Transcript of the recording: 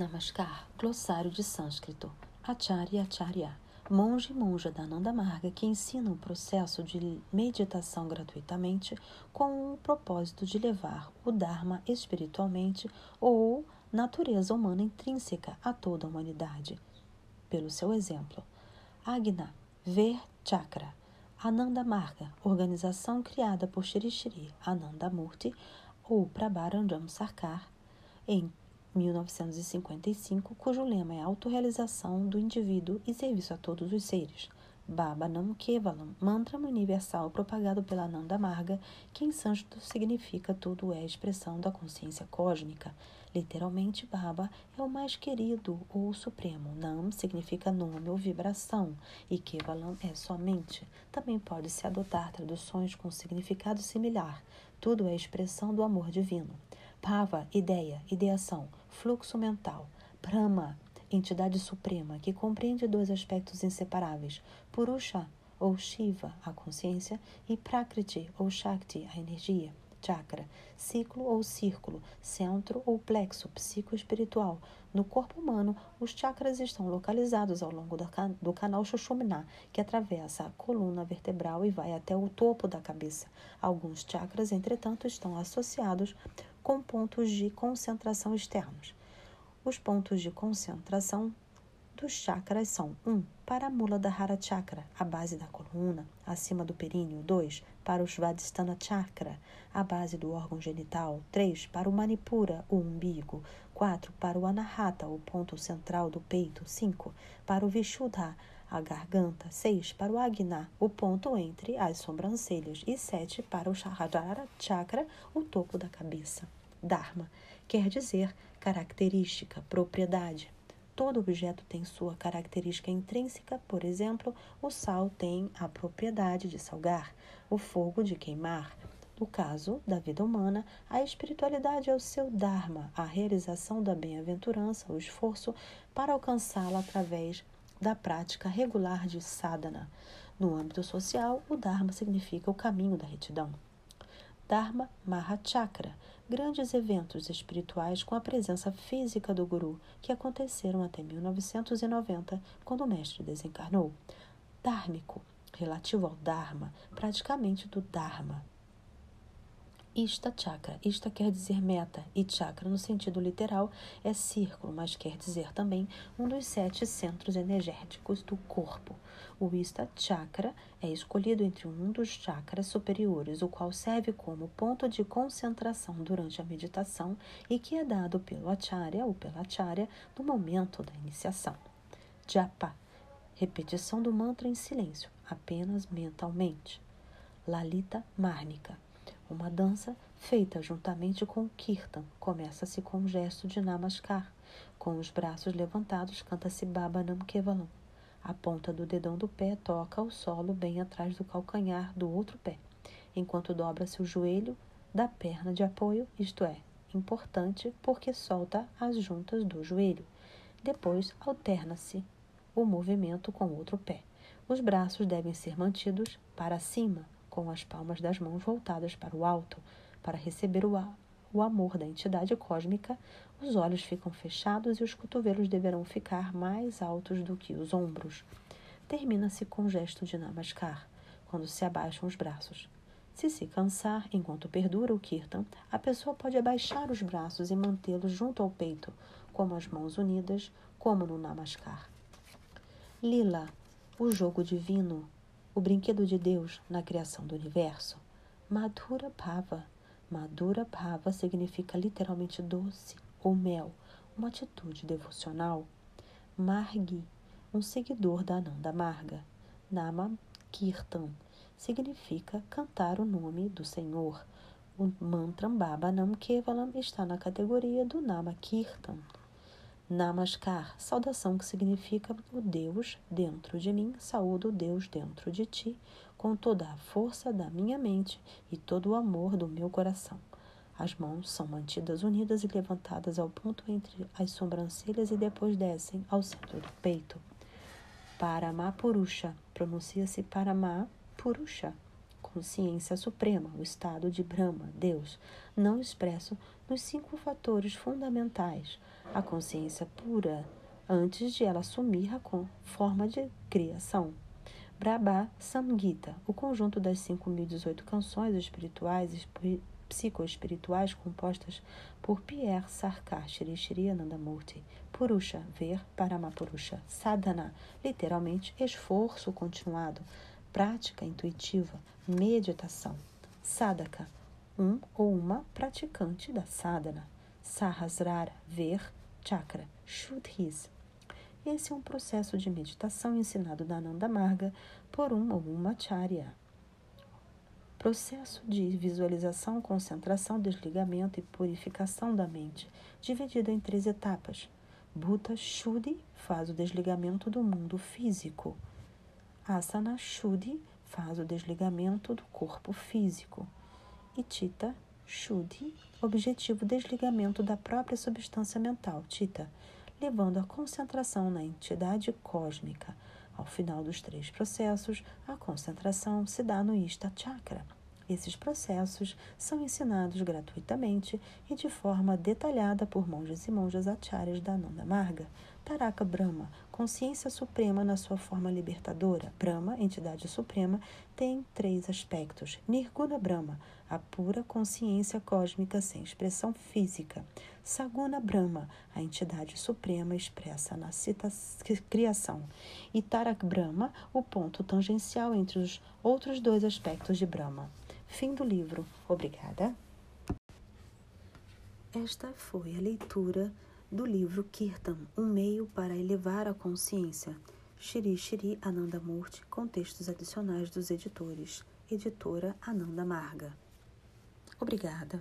Namaskar, glossário de sânscrito. Acharya Acharya, monge e monja da Nanda Marga que ensinam o processo de meditação gratuitamente com o propósito de levar o Dharma espiritualmente ou natureza humana intrínseca a toda a humanidade. Pelo seu exemplo, Agna, ver chakra, Ananda Marga, organização criada por Shri Shri Anandamurti ou Prabharanjam Sarkar, em 1955, cujo lema é autorrealização do indivíduo e serviço a todos os seres. Baba Nam Kevalam, mantra universal propagado pela Nanda Marga, que em sânscrito significa tudo é expressão da consciência cósmica. Literalmente, Baba é o mais querido ou supremo. Nam significa nome ou vibração e Kevalam é somente. Também pode-se adotar traduções com significado similar. Tudo é expressão do amor divino. Pava, ideia, ideação, fluxo mental. Brahma, entidade suprema que compreende dois aspectos inseparáveis: Purusha ou Shiva, a consciência, e Prakriti ou Shakti, a energia. Chakra, ciclo ou círculo, centro ou plexo psicoespiritual. No corpo humano, os chakras estão localizados ao longo do canal Sushumna, que atravessa a coluna vertebral e vai até o topo da cabeça. Alguns chakras, entretanto, estão associados com pontos de concentração externos. Os pontos de concentração dos chakras são 1. Um, para a mula da Hara Chakra, a base da coluna, acima do períneo. 2. Para o Svadhisthana Chakra, a base do órgão genital. 3. Para o Manipura, o umbigo. 4. Para o Anahata, o ponto central do peito. 5. Para o Vishuddha, a garganta. 6. Para o Agna, o ponto entre as sobrancelhas. E 7. Para o Sahajara Chakra, o topo da cabeça. Dharma quer dizer característica, propriedade. Todo objeto tem sua característica intrínseca, por exemplo, o sal tem a propriedade de salgar, o fogo de queimar. No caso da vida humana, a espiritualidade é o seu Dharma, a realização da bem-aventurança, o esforço para alcançá-la através da prática regular de sadhana. No âmbito social, o Dharma significa o caminho da retidão. Dharma Mahachakra, grandes eventos espirituais com a presença física do Guru, que aconteceram até 1990, quando o mestre desencarnou. Dharmico, relativo ao Dharma, praticamente do Dharma, Ista chakra. Ista quer dizer meta e chakra, no sentido literal, é círculo, mas quer dizer também um dos sete centros energéticos do corpo. O Ista chakra é escolhido entre um dos chakras superiores, o qual serve como ponto de concentração durante a meditação e que é dado pelo acharya ou pela acharya no momento da iniciação. Japa repetição do mantra em silêncio, apenas mentalmente. Lalita Marnika uma dança feita juntamente com o kirtan. Começa-se com um gesto de namaskar. Com os braços levantados, canta-se Baba Nam Kevalam. A ponta do dedão do pé toca o solo bem atrás do calcanhar do outro pé, enquanto dobra-se o joelho da perna de apoio, isto é, importante porque solta as juntas do joelho. Depois alterna-se o movimento com o outro pé. Os braços devem ser mantidos para cima, com as palmas das mãos voltadas para o alto, para receber o, o amor da entidade cósmica, os olhos ficam fechados e os cotovelos deverão ficar mais altos do que os ombros. Termina-se com o gesto de namaskar, quando se abaixam os braços. Se se cansar enquanto perdura o kirtan, a pessoa pode abaixar os braços e mantê-los junto ao peito, como as mãos unidas, como no namaskar. Lila, o jogo divino, o brinquedo de Deus na criação do universo. Madhura Bhava. Madhura Bhava significa literalmente doce ou mel, uma atitude devocional. Margi, um seguidor da Ananda Marga. Nama Kirtan significa cantar o nome do Senhor. O mantra Baba Nam Kevalam está na categoria do Nama Kirtan. Namaskar, saudação que significa o Deus dentro de mim, saúdo o Deus dentro de ti, com toda a força da minha mente e todo o amor do meu coração. As mãos são mantidas unidas e levantadas ao ponto entre as sobrancelhas e depois descem ao centro do peito. Parama Purusha, pronuncia-se Parama Purusha, consciência suprema, o estado de Brahma, Deus, não expresso nos cinco fatores fundamentais, a consciência pura, antes de ela assumir a forma de criação. Brahma Samgita, o conjunto das 5.018 canções espirituais e psicoespirituais compostas por Pierre Sarkar Shri Shri Anandamurti. Purusha, ver, Paramapurusha. Sadhana, literalmente esforço continuado, prática intuitiva, meditação. Sadhaka, um ou uma praticante da sadhana. Sahasrara, ver, chakra. Shuddhis, esse é um processo de meditação ensinado na Ananda Marga por um ou uma charya. Processo de visualização, concentração, desligamento e purificação da mente, dividido em três etapas. Bhuta Shuddhi faz o desligamento do mundo físico. Asana Shuddhi faz o desligamento do corpo físico. E Tita Shuddhi, objetivo desligamento da própria substância mental, Tita, levando a concentração na entidade cósmica. Ao final dos três processos, a concentração se dá no Ista Chakra. Esses processos são ensinados gratuitamente e de forma detalhada por monges e monjas acharyas da Ananda Marga. Taraka Brahma, consciência suprema na sua forma libertadora. Brahma, entidade suprema, tem três aspectos. Nirguna Brahma, a pura consciência cósmica sem expressão física. Saguna Brahma, a entidade suprema expressa na criação. E Tarak Brahma, o ponto tangencial entre os outros dois aspectos de Brahma. Fim do livro. Obrigada. Esta foi a leitura do livro Kirtan, um meio para elevar a consciência. Shri Shri Anandamurti, com textos adicionais dos editores. Editora Ananda Marga. Obrigada.